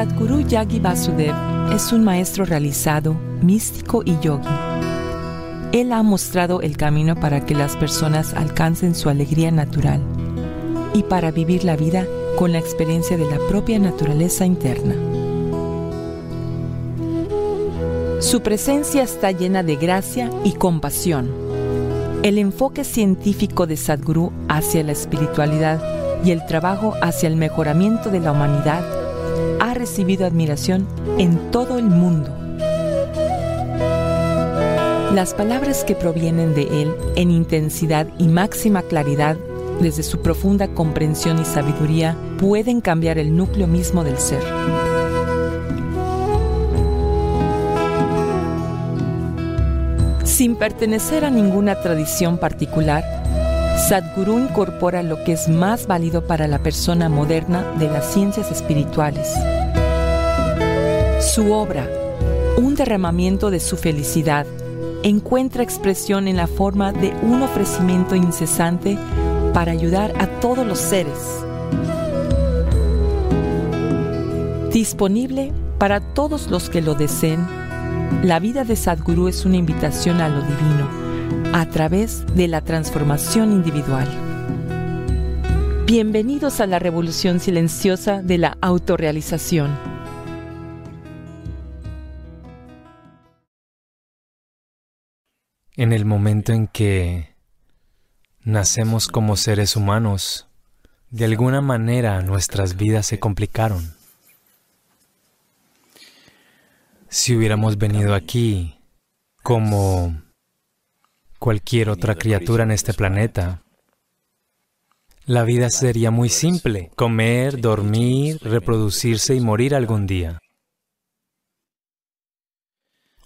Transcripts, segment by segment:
Sadhguru Yagi Vasudev es un maestro realizado, místico y yogi. Él ha mostrado el camino para que las personas alcancen su alegría natural y para vivir la vida con la experiencia de la propia naturaleza interna. Su presencia está llena de gracia y compasión. El enfoque científico de Sadhguru hacia la espiritualidad y el trabajo hacia el mejoramiento de la humanidad ha recibido admiración en todo el mundo. Las palabras que provienen de él en intensidad y máxima claridad desde su profunda comprensión y sabiduría pueden cambiar el núcleo mismo del ser. Sin pertenecer a ninguna tradición particular, Sadhguru incorpora lo que es más válido para la persona moderna de las ciencias espirituales. Su obra, un derramamiento de su felicidad, encuentra expresión en la forma de un ofrecimiento incesante para ayudar a todos los seres. Disponible para todos los que lo deseen, la vida de Sadhguru es una invitación a lo divino a través de la transformación individual. Bienvenidos a la revolución silenciosa de la autorrealización. En el momento en que nacemos como seres humanos, de alguna manera nuestras vidas se complicaron. Si hubiéramos venido aquí como cualquier otra criatura en este planeta. La vida sería muy simple, comer, dormir, reproducirse y morir algún día.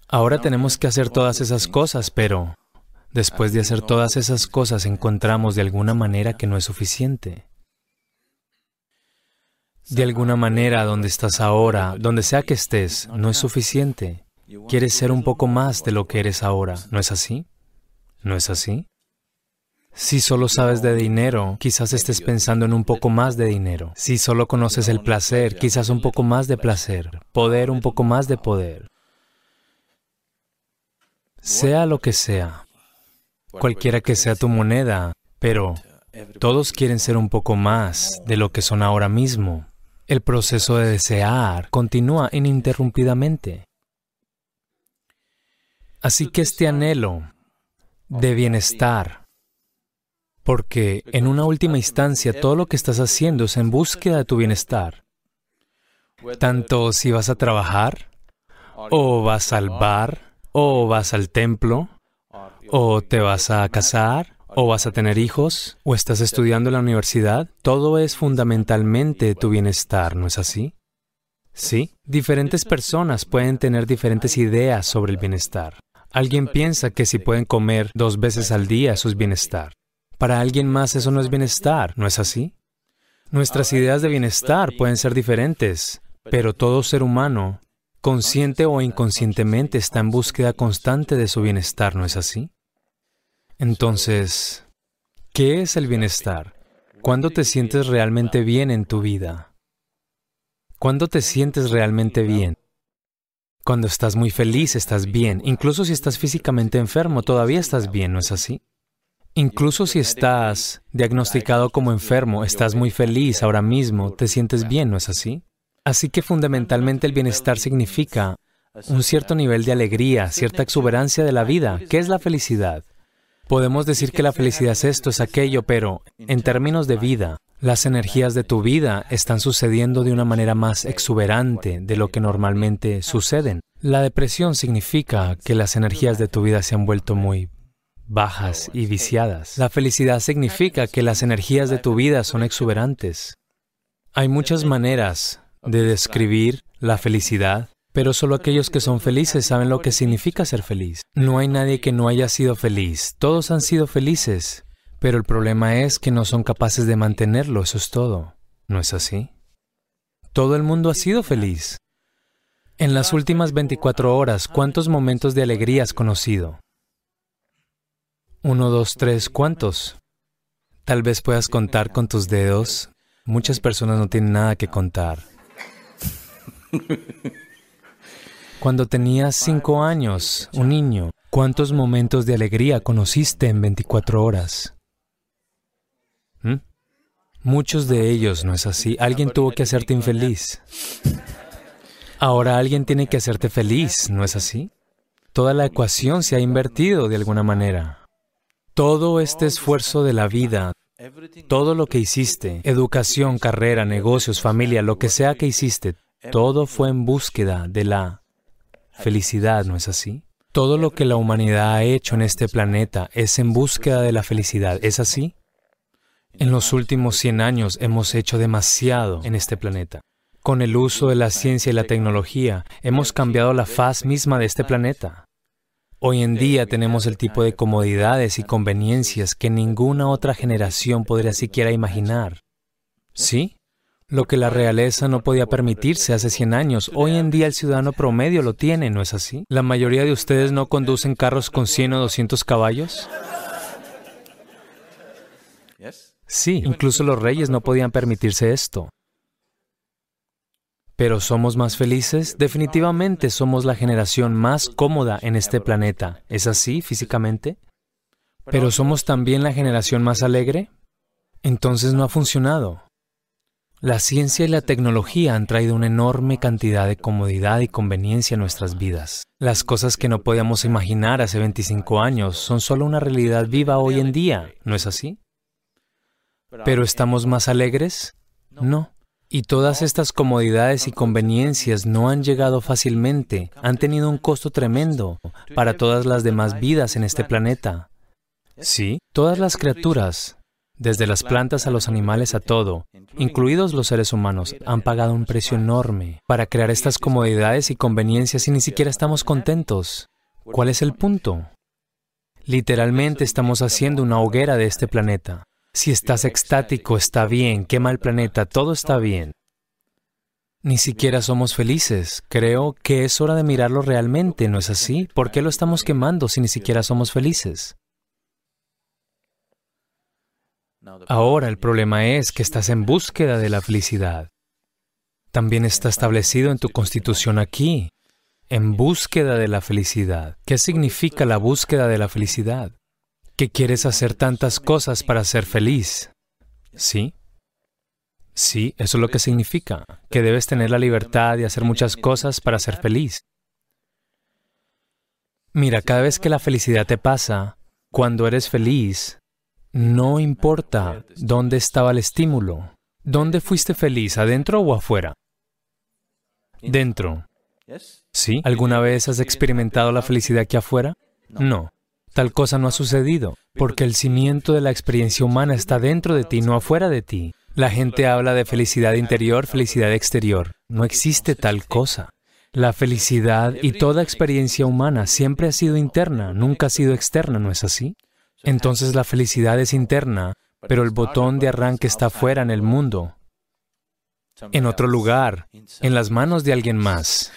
Ahora tenemos que hacer todas esas cosas, pero después de hacer todas esas cosas encontramos de alguna manera que no es suficiente. De alguna manera, donde estás ahora, donde sea que estés, no es suficiente. Quieres ser un poco más de lo que eres ahora, ¿no es así? ¿No es así? Si solo sabes de dinero, quizás estés pensando en un poco más de dinero. Si solo conoces el placer, quizás un poco más de placer. Poder, un poco más de poder. Sea lo que sea, cualquiera que sea tu moneda, pero todos quieren ser un poco más de lo que son ahora mismo. El proceso de desear continúa ininterrumpidamente. Así que este anhelo de bienestar. Porque en una última instancia todo lo que estás haciendo es en búsqueda de tu bienestar. Tanto si vas a trabajar, o vas al bar, o vas al templo, o te vas a casar, o vas a tener hijos, o estás estudiando en la universidad, todo es fundamentalmente tu bienestar, ¿no es así? Sí, diferentes personas pueden tener diferentes ideas sobre el bienestar. Alguien piensa que si pueden comer dos veces al día eso es bienestar. Para alguien más eso no es bienestar, ¿no es así? Nuestras ideas de bienestar pueden ser diferentes, pero todo ser humano, consciente o inconscientemente, está en búsqueda constante de su bienestar, ¿no es así? Entonces, ¿qué es el bienestar? ¿Cuándo te sientes realmente bien en tu vida? ¿Cuándo te sientes realmente bien? Cuando estás muy feliz, estás bien. Incluso si estás físicamente enfermo, todavía estás bien, ¿no es así? Incluso si estás diagnosticado como enfermo, estás muy feliz ahora mismo, te sientes bien, ¿no es así? Así que fundamentalmente el bienestar significa un cierto nivel de alegría, cierta exuberancia de la vida. ¿Qué es la felicidad? Podemos decir que la felicidad es esto, es aquello, pero en términos de vida, las energías de tu vida están sucediendo de una manera más exuberante de lo que normalmente suceden. La depresión significa que las energías de tu vida se han vuelto muy bajas y viciadas. La felicidad significa que las energías de tu vida son exuberantes. Hay muchas maneras de describir la felicidad, pero solo aquellos que son felices saben lo que significa ser feliz. No hay nadie que no haya sido feliz. Todos han sido felices. Pero el problema es que no son capaces de mantenerlo, eso es todo. ¿No es así? Todo el mundo ha sido feliz. En las últimas 24 horas, ¿cuántos momentos de alegría has conocido? Uno, dos, tres, ¿cuántos? Tal vez puedas contar con tus dedos. Muchas personas no tienen nada que contar. Cuando tenías cinco años, un niño, ¿cuántos momentos de alegría conociste en 24 horas? ¿Mm? Muchos de ellos, ¿no es así? Alguien tuvo que hacerte infeliz. Ahora alguien tiene que hacerte feliz, ¿no es así? Toda la ecuación se ha invertido de alguna manera. Todo este esfuerzo de la vida, todo lo que hiciste, educación, carrera, negocios, familia, lo que sea que hiciste, todo fue en búsqueda de la felicidad, ¿no es así? Todo lo que la humanidad ha hecho en este planeta es en búsqueda de la felicidad, ¿es así? En los últimos 100 años hemos hecho demasiado en este planeta. Con el uso de la ciencia y la tecnología, hemos cambiado la faz misma de este planeta. Hoy en día tenemos el tipo de comodidades y conveniencias que ninguna otra generación podría siquiera imaginar. ¿Sí? Lo que la realeza no podía permitirse hace 100 años, hoy en día el ciudadano promedio lo tiene, ¿no es así? ¿La mayoría de ustedes no conducen carros con 100 o 200 caballos? Sí, incluso los reyes no podían permitirse esto. Pero ¿somos más felices? Definitivamente somos la generación más cómoda en este planeta. ¿Es así físicamente? ¿Pero somos también la generación más alegre? Entonces no ha funcionado. La ciencia y la tecnología han traído una enorme cantidad de comodidad y conveniencia a nuestras vidas. Las cosas que no podíamos imaginar hace 25 años son solo una realidad viva hoy en día, ¿no es así? ¿Pero estamos más alegres? No. Y todas estas comodidades y conveniencias no han llegado fácilmente, han tenido un costo tremendo para todas las demás vidas en este planeta. Sí, todas las criaturas, desde las plantas a los animales a todo, incluidos los seres humanos, han pagado un precio enorme para crear estas comodidades y conveniencias y ni siquiera estamos contentos. ¿Cuál es el punto? Literalmente estamos haciendo una hoguera de este planeta. Si estás extático, está bien, quema el planeta, todo está bien. Ni siquiera somos felices. Creo que es hora de mirarlo realmente, ¿no es así? ¿Por qué lo estamos quemando si ni siquiera somos felices? Ahora el problema es que estás en búsqueda de la felicidad. También está establecido en tu constitución aquí, en búsqueda de la felicidad. ¿Qué significa la búsqueda de la felicidad? Que quieres hacer tantas cosas para ser feliz. ¿Sí? Sí, eso es lo que significa, que debes tener la libertad de hacer muchas cosas para ser feliz. Mira, cada vez que la felicidad te pasa, cuando eres feliz, no importa dónde estaba el estímulo. ¿Dónde fuiste feliz, adentro o afuera? Dentro. ¿Sí? ¿Alguna vez has experimentado la felicidad aquí afuera? No. Tal cosa no ha sucedido, porque el cimiento de la experiencia humana está dentro de ti, no afuera de ti. La gente habla de felicidad interior, felicidad exterior. No existe tal cosa. La felicidad y toda experiencia humana siempre ha sido interna, nunca ha sido externa, ¿no es así? Entonces la felicidad es interna, pero el botón de arranque está fuera en el mundo, en otro lugar, en las manos de alguien más.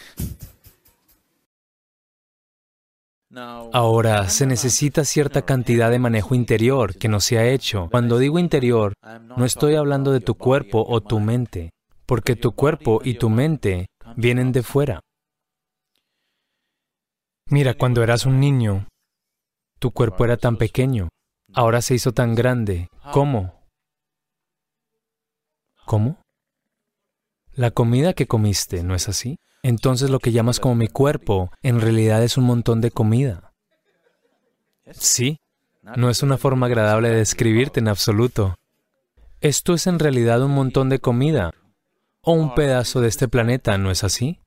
Ahora, se necesita cierta cantidad de manejo interior que no se ha hecho. Cuando digo interior, no estoy hablando de tu cuerpo o tu mente, porque tu cuerpo y tu mente vienen de fuera. Mira, cuando eras un niño, tu cuerpo era tan pequeño, ahora se hizo tan grande. ¿Cómo? ¿Cómo? La comida que comiste, ¿no es así? Entonces lo que llamas como mi cuerpo, en realidad es un montón de comida. Sí, no es una forma agradable de describirte en absoluto. Esto es en realidad un montón de comida, o un pedazo de este planeta, ¿no es así?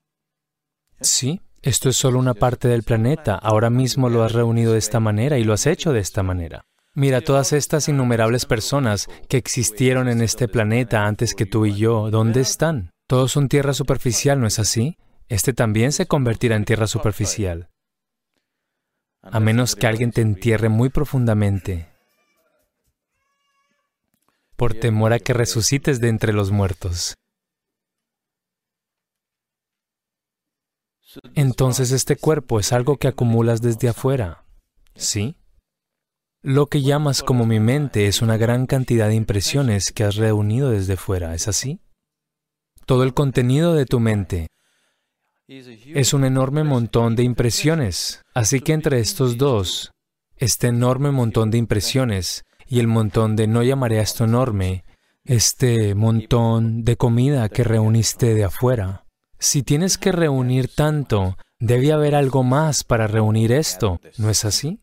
Sí, esto es solo una parte del planeta. Ahora mismo lo has reunido de esta manera y lo has hecho de esta manera. Mira todas estas innumerables personas que existieron en este planeta antes que tú y yo. ¿Dónde están? Todos son tierra superficial, ¿no es así? Este también se convertirá en tierra superficial. A menos que alguien te entierre muy profundamente por temor a que resucites de entre los muertos. Entonces este cuerpo es algo que acumulas desde afuera, ¿sí? Lo que llamas como mi mente es una gran cantidad de impresiones que has reunido desde fuera, ¿es así? Todo el contenido de tu mente, es un enorme montón de impresiones. Así que entre estos dos, este enorme montón de impresiones y el montón de no llamaré a esto enorme, este montón de comida que reuniste de afuera. Si tienes que reunir tanto, debe haber algo más para reunir esto, ¿no es así?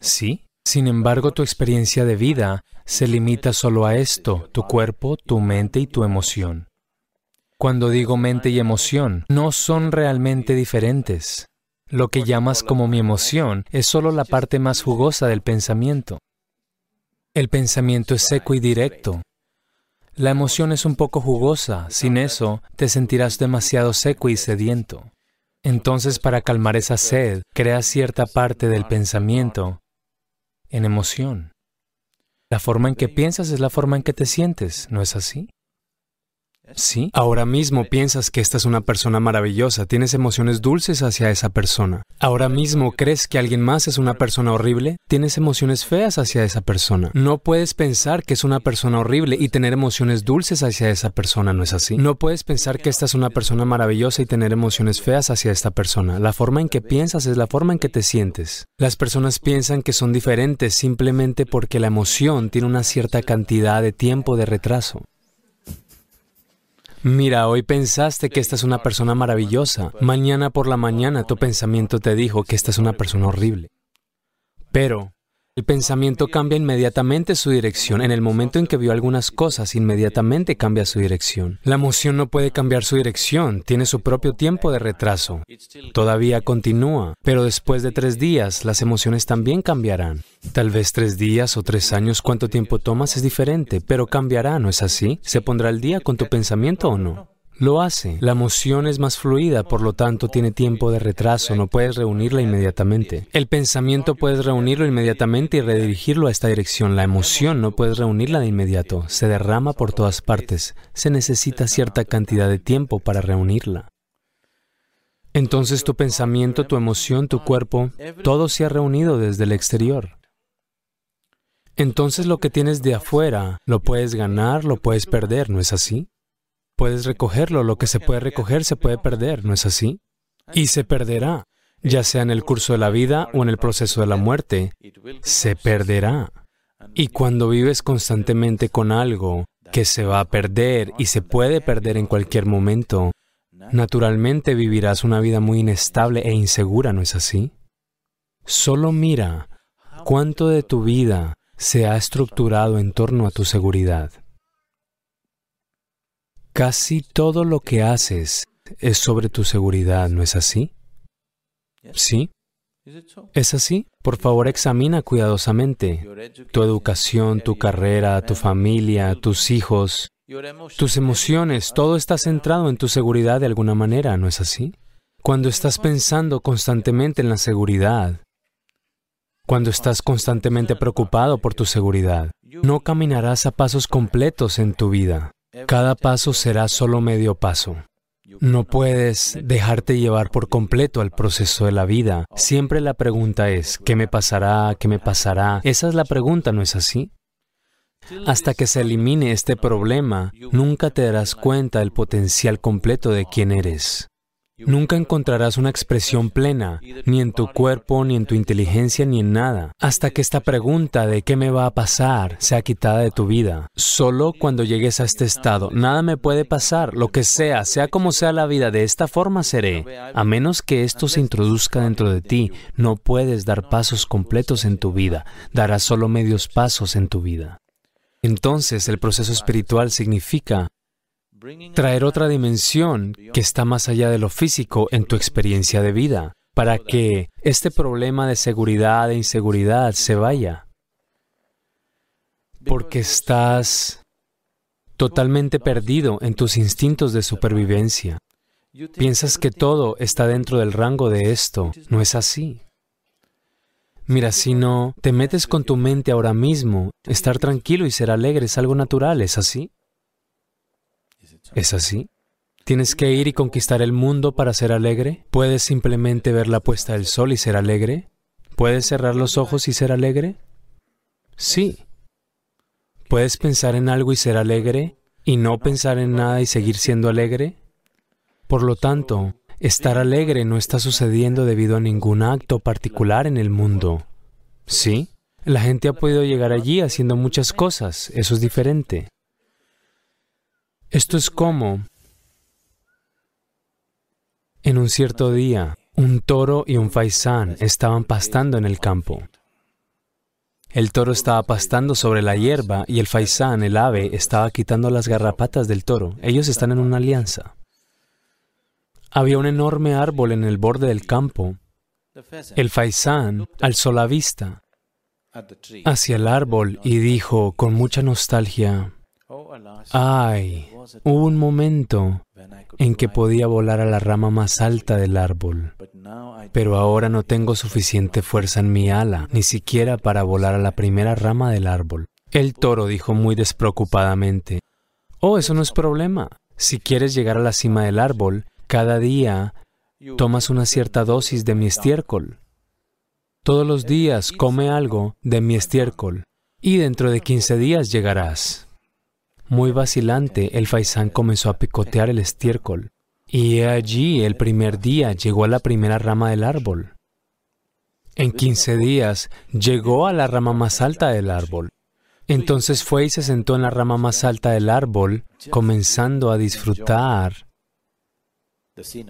Sí. Sin embargo, tu experiencia de vida se limita solo a esto, tu cuerpo, tu mente y tu emoción. Cuando digo mente y emoción, no son realmente diferentes. Lo que llamas como mi emoción es solo la parte más jugosa del pensamiento. El pensamiento es seco y directo. La emoción es un poco jugosa, sin eso te sentirás demasiado seco y sediento. Entonces, para calmar esa sed, crea cierta parte del pensamiento en emoción. La forma en que piensas es la forma en que te sientes, ¿no es así? Sí. Ahora mismo piensas que esta es una persona maravillosa, tienes emociones dulces hacia esa persona. Ahora mismo crees que alguien más es una persona horrible, tienes emociones feas hacia esa persona. No puedes pensar que es una persona horrible y tener emociones dulces hacia esa persona, ¿no es así? No puedes pensar que esta es una persona maravillosa y tener emociones feas hacia esta persona. La forma en que piensas es la forma en que te sientes. Las personas piensan que son diferentes simplemente porque la emoción tiene una cierta cantidad de tiempo de retraso. Mira, hoy pensaste que esta es una persona maravillosa. Mañana por la mañana tu pensamiento te dijo que esta es una persona horrible. Pero el pensamiento cambia inmediatamente su dirección. En el momento en que vio algunas cosas, inmediatamente cambia su dirección. La emoción no puede cambiar su dirección, tiene su propio tiempo de retraso. Todavía continúa, pero después de tres días las emociones también cambiarán. Tal vez tres días o tres años, cuánto tiempo tomas es diferente, pero cambiará, ¿no es así? ¿Se pondrá al día con tu pensamiento o no? Lo hace. La emoción es más fluida, por lo tanto tiene tiempo de retraso, no puedes reunirla inmediatamente. El pensamiento puedes reunirlo inmediatamente y redirigirlo a esta dirección. La emoción no puedes reunirla de inmediato, se derrama por todas partes. Se necesita cierta cantidad de tiempo para reunirla. Entonces tu pensamiento, tu emoción, tu cuerpo, todo se ha reunido desde el exterior. Entonces lo que tienes de afuera, lo puedes ganar, lo puedes perder, ¿no es así? Puedes recogerlo, lo que se puede recoger se puede perder, ¿no es así? Y se perderá, ya sea en el curso de la vida o en el proceso de la muerte, se perderá. Y cuando vives constantemente con algo que se va a perder y se puede perder en cualquier momento, naturalmente vivirás una vida muy inestable e insegura, ¿no es así? Solo mira cuánto de tu vida se ha estructurado en torno a tu seguridad. Casi todo lo que haces es sobre tu seguridad, ¿no es así? ¿Sí? ¿Es así? Por favor, examina cuidadosamente tu educación, tu carrera, tu familia, tus hijos, tus emociones, todo está centrado en tu seguridad de alguna manera, ¿no es así? Cuando estás pensando constantemente en la seguridad, cuando estás constantemente preocupado por tu seguridad, no caminarás a pasos completos en tu vida. Cada paso será solo medio paso. No puedes dejarte llevar por completo al proceso de la vida. Siempre la pregunta es, ¿qué me pasará? ¿Qué me pasará? Esa es la pregunta, ¿no es así? Hasta que se elimine este problema, nunca te darás cuenta del potencial completo de quién eres. Nunca encontrarás una expresión plena, ni en tu cuerpo, ni en tu inteligencia, ni en nada, hasta que esta pregunta de qué me va a pasar sea quitada de tu vida. Solo cuando llegues a este estado, nada me puede pasar, lo que sea, sea como sea la vida, de esta forma seré. A menos que esto se introduzca dentro de ti, no puedes dar pasos completos en tu vida, darás solo medios pasos en tu vida. Entonces el proceso espiritual significa traer otra dimensión que está más allá de lo físico en tu experiencia de vida, para que este problema de seguridad e inseguridad se vaya. Porque estás totalmente perdido en tus instintos de supervivencia. Piensas que todo está dentro del rango de esto. No es así. Mira, si no te metes con tu mente ahora mismo, estar tranquilo y ser alegre es algo natural, ¿es así? ¿Es así? ¿Tienes que ir y conquistar el mundo para ser alegre? ¿Puedes simplemente ver la puesta del sol y ser alegre? ¿Puedes cerrar los ojos y ser alegre? Sí. ¿Puedes pensar en algo y ser alegre y no pensar en nada y seguir siendo alegre? Por lo tanto, estar alegre no está sucediendo debido a ningún acto particular en el mundo. ¿Sí? La gente ha podido llegar allí haciendo muchas cosas. Eso es diferente. Esto es como, en un cierto día, un toro y un faisán estaban pastando en el campo. El toro estaba pastando sobre la hierba y el faisán, el ave, estaba quitando las garrapatas del toro. Ellos están en una alianza. Había un enorme árbol en el borde del campo. El faisán alzó la vista hacia el árbol y dijo con mucha nostalgia, Ay, hubo un momento en que podía volar a la rama más alta del árbol, pero ahora no tengo suficiente fuerza en mi ala, ni siquiera para volar a la primera rama del árbol. El toro dijo muy despreocupadamente, Oh, eso no es problema. Si quieres llegar a la cima del árbol, cada día tomas una cierta dosis de mi estiércol. Todos los días come algo de mi estiércol y dentro de 15 días llegarás. Muy vacilante, el faisán comenzó a picotear el estiércol. Y allí el primer día llegó a la primera rama del árbol. En 15 días llegó a la rama más alta del árbol. Entonces fue y se sentó en la rama más alta del árbol, comenzando a disfrutar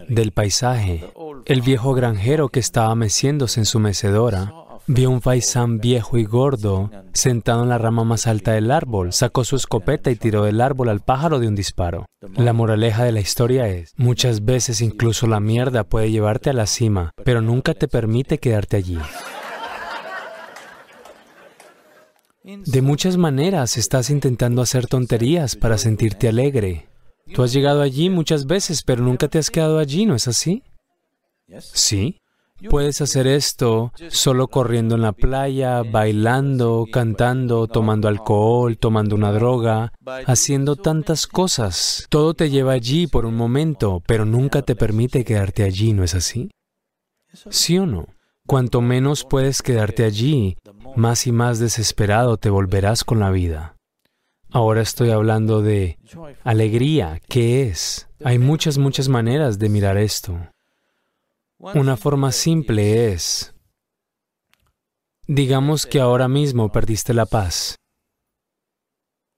del paisaje. El viejo granjero que estaba meciéndose en su mecedora Vio un faisán viejo y gordo sentado en la rama más alta del árbol, sacó su escopeta y tiró del árbol al pájaro de un disparo. La moraleja de la historia es, muchas veces incluso la mierda puede llevarte a la cima, pero nunca te permite quedarte allí. De muchas maneras estás intentando hacer tonterías para sentirte alegre. Tú has llegado allí muchas veces, pero nunca te has quedado allí, ¿no es así? Sí. Puedes hacer esto solo corriendo en la playa, bailando, cantando, tomando alcohol, tomando una droga, haciendo tantas cosas. Todo te lleva allí por un momento, pero nunca te permite quedarte allí, ¿no es así? ¿Sí o no? Cuanto menos puedes quedarte allí, más y más desesperado te volverás con la vida. Ahora estoy hablando de alegría. ¿Qué es? Hay muchas, muchas maneras de mirar esto. Una forma simple es, digamos que ahora mismo perdiste la paz.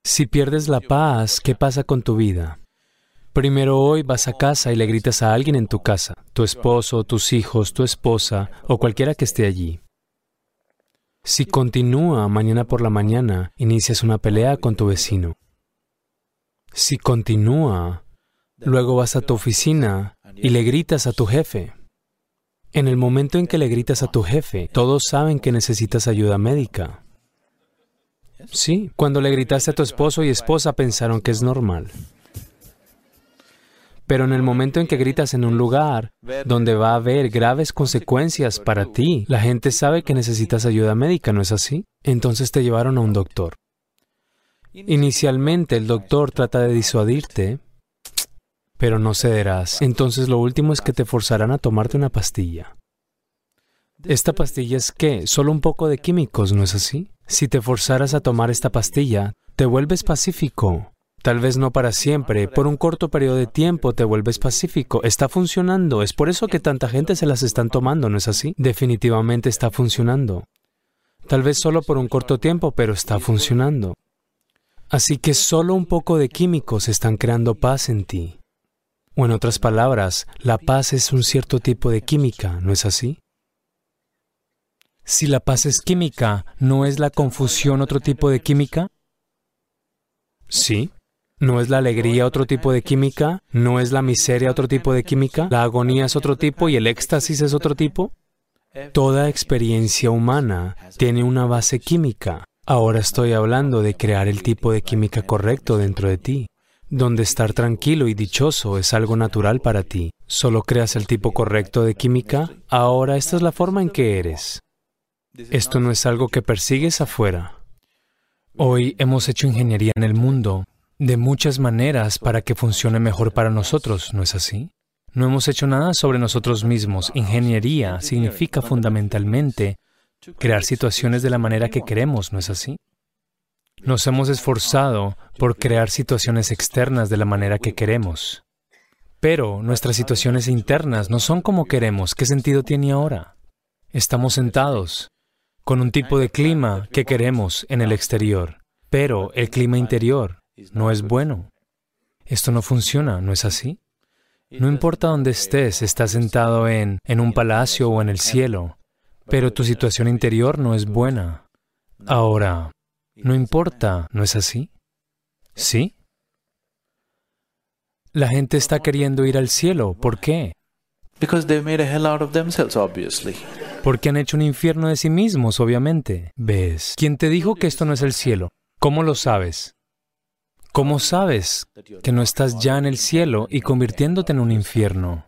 Si pierdes la paz, ¿qué pasa con tu vida? Primero hoy vas a casa y le gritas a alguien en tu casa, tu esposo, tus hijos, tu esposa o cualquiera que esté allí. Si continúa mañana por la mañana, inicias una pelea con tu vecino. Si continúa, luego vas a tu oficina y le gritas a tu jefe. En el momento en que le gritas a tu jefe, todos saben que necesitas ayuda médica. Sí, cuando le gritaste a tu esposo y esposa pensaron que es normal. Pero en el momento en que gritas en un lugar donde va a haber graves consecuencias para ti, la gente sabe que necesitas ayuda médica, ¿no es así? Entonces te llevaron a un doctor. Inicialmente el doctor trata de disuadirte, pero no cederás. Entonces lo último es que te forzarán a tomarte una pastilla. ¿Esta pastilla es qué? Solo un poco de químicos, ¿no es así? Si te forzaras a tomar esta pastilla, te vuelves pacífico. Tal vez no para siempre, por un corto periodo de tiempo te vuelves pacífico. Está funcionando, es por eso que tanta gente se las están tomando, ¿no es así? Definitivamente está funcionando. Tal vez solo por un corto tiempo, pero está funcionando. Así que solo un poco de químicos están creando paz en ti. O en otras palabras, la paz es un cierto tipo de química, ¿no es así? Si la paz es química, ¿no es la confusión otro tipo de química? Sí. ¿No es la alegría otro tipo de química? ¿No es la miseria otro tipo de química? ¿La agonía es otro tipo y el éxtasis es otro tipo? Toda experiencia humana tiene una base química. Ahora estoy hablando de crear el tipo de química correcto dentro de ti donde estar tranquilo y dichoso es algo natural para ti. Solo creas el tipo correcto de química, ahora esta es la forma en que eres. Esto no es algo que persigues afuera. Hoy hemos hecho ingeniería en el mundo de muchas maneras para que funcione mejor para nosotros, ¿no es así? No hemos hecho nada sobre nosotros mismos. Ingeniería significa fundamentalmente crear situaciones de la manera que queremos, ¿no es así? Nos hemos esforzado por crear situaciones externas de la manera que queremos. Pero nuestras situaciones internas no son como queremos. ¿Qué sentido tiene ahora? Estamos sentados con un tipo de clima que queremos en el exterior, pero el clima interior no es bueno. Esto no funciona, ¿no es así? No importa dónde estés, estás sentado en, en un palacio o en el cielo, pero tu situación interior no es buena. Ahora, no importa, ¿no es así? ¿Sí? La gente está queriendo ir al cielo. ¿Por qué? Porque han hecho un infierno de sí mismos, obviamente. ¿Ves? ¿Quién te dijo que esto no es el cielo? ¿Cómo lo sabes? ¿Cómo sabes que no estás ya en el cielo y convirtiéndote en un infierno?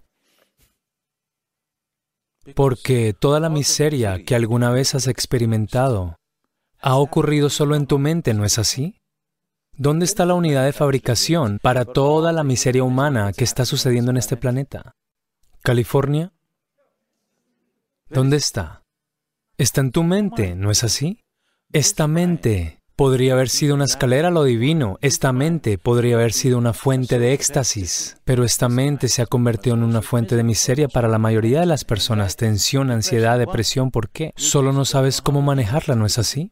Porque toda la miseria que alguna vez has experimentado ha ocurrido solo en tu mente, ¿no es así? ¿Dónde está la unidad de fabricación para toda la miseria humana que está sucediendo en este planeta? ¿California? ¿Dónde está? Está en tu mente, ¿no es así? Esta mente podría haber sido una escalera a lo divino, esta mente podría haber sido una fuente de éxtasis, pero esta mente se ha convertido en una fuente de miseria para la mayoría de las personas, tensión, ansiedad, depresión, ¿por qué? Solo no sabes cómo manejarla, ¿no es así?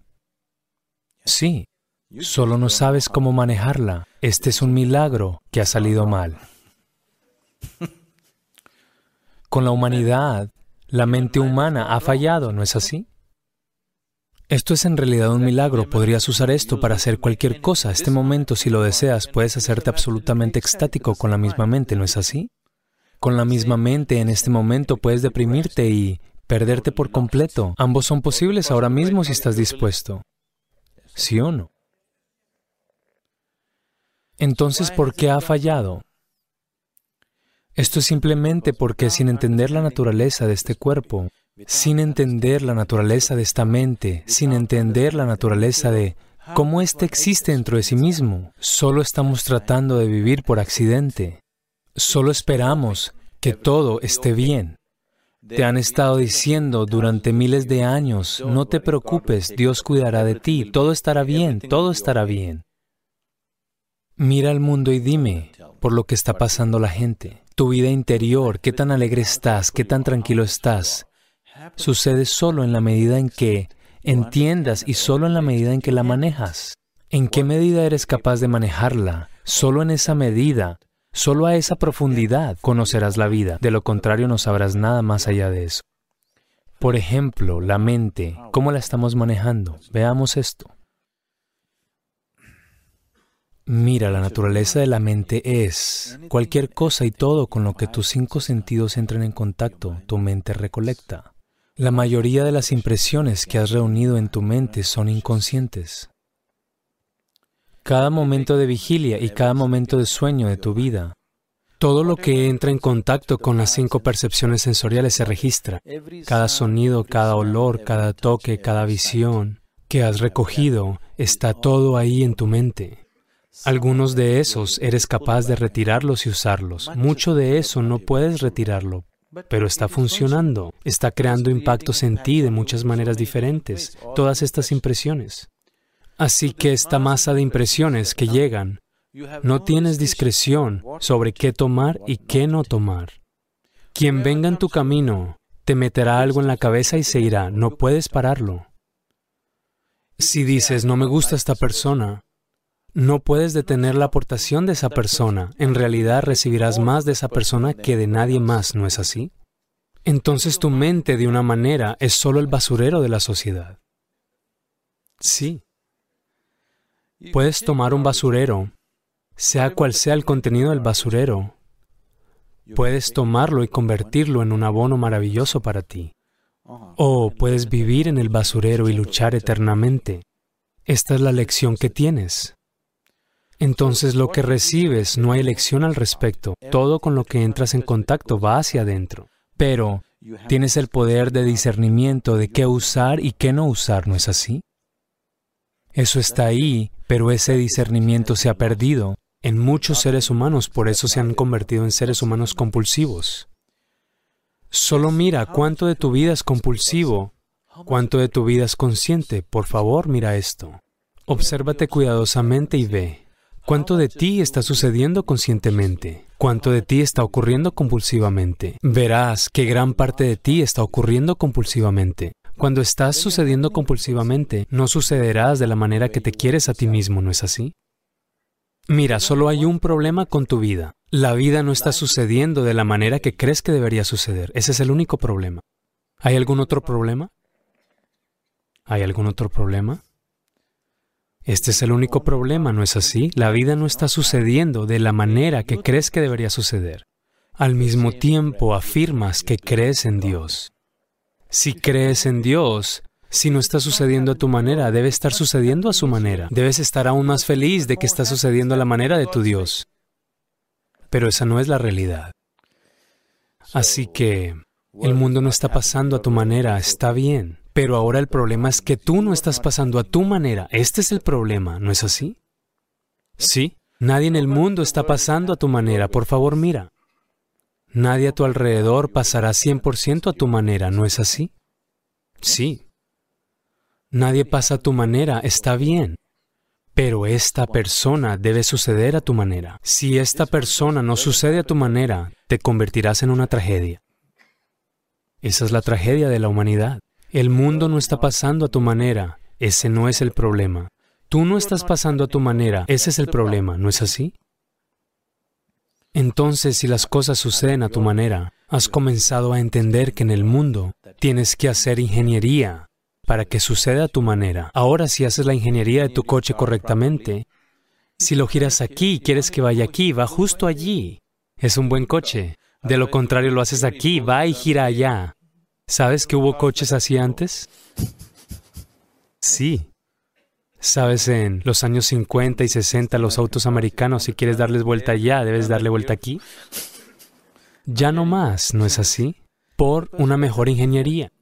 Sí, solo no sabes cómo manejarla. Este es un milagro que ha salido mal. Con la humanidad, la mente humana ha fallado, ¿no es así? Esto es en realidad un milagro. Podrías usar esto para hacer cualquier cosa. Este momento, si lo deseas, puedes hacerte absolutamente extático con la misma mente, ¿no es así? Con la misma mente, en este momento puedes deprimirte y perderte por completo. Ambos son posibles ahora mismo si estás dispuesto. ¿Sí o no? Entonces, ¿por qué ha fallado? Esto es simplemente porque sin entender la naturaleza de este cuerpo, sin entender la naturaleza de esta mente, sin entender la naturaleza de cómo éste existe dentro de sí mismo, solo estamos tratando de vivir por accidente. Solo esperamos que todo esté bien. Te han estado diciendo durante miles de años, no te preocupes, Dios cuidará de ti, todo estará bien, todo estará bien. Mira al mundo y dime por lo que está pasando la gente. Tu vida interior, qué tan alegre estás, qué tan tranquilo estás, sucede solo en la medida en que entiendas y solo en la medida en que la manejas. ¿En qué medida eres capaz de manejarla? Solo en esa medida, solo a esa profundidad conocerás la vida. De lo contrario no sabrás nada más allá de eso. Por ejemplo, la mente, ¿cómo la estamos manejando? Veamos esto. Mira, la naturaleza de la mente es cualquier cosa y todo con lo que tus cinco sentidos entren en contacto, tu mente recolecta. La mayoría de las impresiones que has reunido en tu mente son inconscientes. Cada momento de vigilia y cada momento de sueño de tu vida, todo lo que entra en contacto con las cinco percepciones sensoriales se registra. Cada sonido, cada olor, cada toque, cada visión que has recogido, está todo ahí en tu mente. Algunos de esos eres capaz de retirarlos y usarlos. Mucho de eso no puedes retirarlo, pero está funcionando. Está creando impactos en ti de muchas maneras diferentes, todas estas impresiones. Así que esta masa de impresiones que llegan, no tienes discreción sobre qué tomar y qué no tomar. Quien venga en tu camino te meterá algo en la cabeza y se irá. No puedes pararlo. Si dices, no me gusta esta persona, no puedes detener la aportación de esa persona. En realidad recibirás más de esa persona que de nadie más, ¿no es así? Entonces tu mente, de una manera, es solo el basurero de la sociedad. Sí. Puedes tomar un basurero, sea cual sea el contenido del basurero. Puedes tomarlo y convertirlo en un abono maravilloso para ti. O puedes vivir en el basurero y luchar eternamente. Esta es la lección que tienes entonces lo que recibes no hay elección al respecto. Todo con lo que entras en contacto va hacia adentro. Pero tienes el poder de discernimiento de qué usar y qué no usar, ¿no es así? Eso está ahí, pero ese discernimiento se ha perdido en muchos seres humanos, por eso se han convertido en seres humanos compulsivos. Solo mira cuánto de tu vida es compulsivo, cuánto de tu vida es consciente. Por favor, mira esto. Obsérvate cuidadosamente y ve. ¿Cuánto de ti está sucediendo conscientemente? ¿Cuánto de ti está ocurriendo compulsivamente? Verás que gran parte de ti está ocurriendo compulsivamente. Cuando estás sucediendo compulsivamente, no sucederás de la manera que te quieres a ti mismo, ¿no es así? Mira, solo hay un problema con tu vida. La vida no está sucediendo de la manera que crees que debería suceder. Ese es el único problema. ¿Hay algún otro problema? ¿Hay algún otro problema? Este es el único problema, ¿no es así? La vida no está sucediendo de la manera que crees que debería suceder. Al mismo tiempo afirmas que crees en Dios. Si crees en Dios, si no está sucediendo a tu manera, debe estar sucediendo a su manera. Debes estar aún más feliz de que está sucediendo a la manera de tu Dios. Pero esa no es la realidad. Así que el mundo no está pasando a tu manera, está bien. Pero ahora el problema es que tú no estás pasando a tu manera. Este es el problema, ¿no es así? Sí, nadie en el mundo está pasando a tu manera. Por favor, mira. Nadie a tu alrededor pasará 100% a tu manera, ¿no es así? Sí. Nadie pasa a tu manera, está bien. Pero esta persona debe suceder a tu manera. Si esta persona no sucede a tu manera, te convertirás en una tragedia. Esa es la tragedia de la humanidad. El mundo no está pasando a tu manera, ese no es el problema. Tú no estás pasando a tu manera, ese es el problema, ¿no es así? Entonces, si las cosas suceden a tu manera, has comenzado a entender que en el mundo tienes que hacer ingeniería para que suceda a tu manera. Ahora, si haces la ingeniería de tu coche correctamente, si lo giras aquí y quieres que vaya aquí, va justo allí. Es un buen coche. De lo contrario, lo haces aquí, va y gira allá. ¿Sabes que hubo coches así antes? Sí. Sabes, en los años 50 y 60 los autos americanos, si quieres darles vuelta allá, debes darle vuelta aquí. Ya no más, ¿no es así? Por una mejor ingeniería.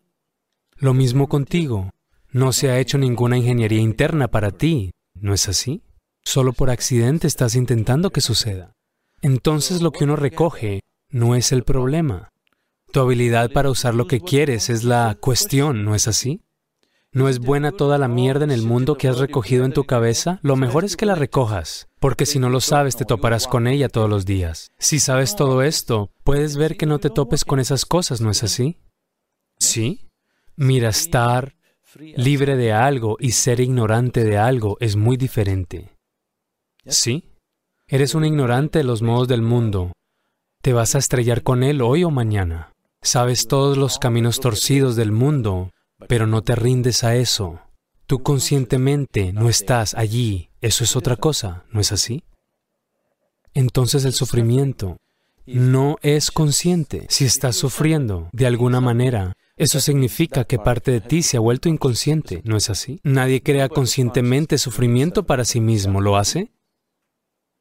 Lo mismo contigo. No se ha hecho ninguna ingeniería interna para ti, ¿no es así? Solo por accidente estás intentando que suceda. Entonces lo que uno recoge no es el problema. Tu habilidad para usar lo que quieres es la cuestión, ¿no es así? ¿No es buena toda la mierda en el mundo que has recogido en tu cabeza? Lo mejor es que la recojas, porque si no lo sabes te toparás con ella todos los días. Si sabes todo esto, puedes ver que no te topes con esas cosas, ¿no es así? ¿Sí? Mira, estar libre de algo y ser ignorante de algo es muy diferente. ¿Sí? Eres un ignorante de los modos del mundo. Te vas a estrellar con él hoy o mañana. Sabes todos los caminos torcidos del mundo, pero no te rindes a eso. Tú conscientemente no estás allí. Eso es otra cosa, ¿no es así? Entonces el sufrimiento no es consciente. Si estás sufriendo de alguna manera, eso significa que parte de ti se ha vuelto inconsciente, ¿no es así? Nadie crea conscientemente sufrimiento para sí mismo, ¿lo hace?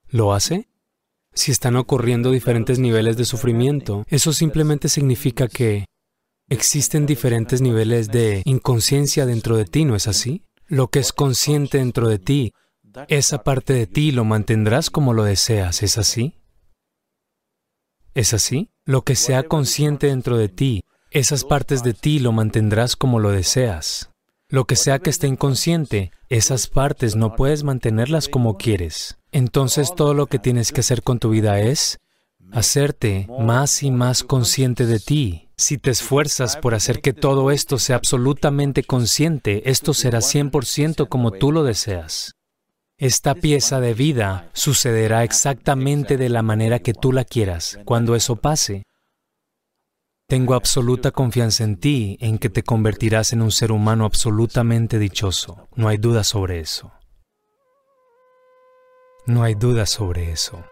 ¿Lo hace? Si están ocurriendo diferentes niveles de sufrimiento, eso simplemente significa que Existen diferentes niveles de inconsciencia dentro de ti, ¿no es así? Lo que es consciente dentro de ti, esa parte de ti lo mantendrás como lo deseas, ¿es así? ¿Es así? Lo que sea consciente dentro de ti, esas partes de ti lo mantendrás como lo deseas. Lo que sea que esté inconsciente, esas partes no puedes mantenerlas como quieres. Entonces todo lo que tienes que hacer con tu vida es hacerte más y más consciente de ti, si te esfuerzas por hacer que todo esto sea absolutamente consciente, esto será 100% como tú lo deseas. Esta pieza de vida sucederá exactamente de la manera que tú la quieras. Cuando eso pase, tengo absoluta confianza en ti, en que te convertirás en un ser humano absolutamente dichoso. No hay duda sobre eso. No hay duda sobre eso.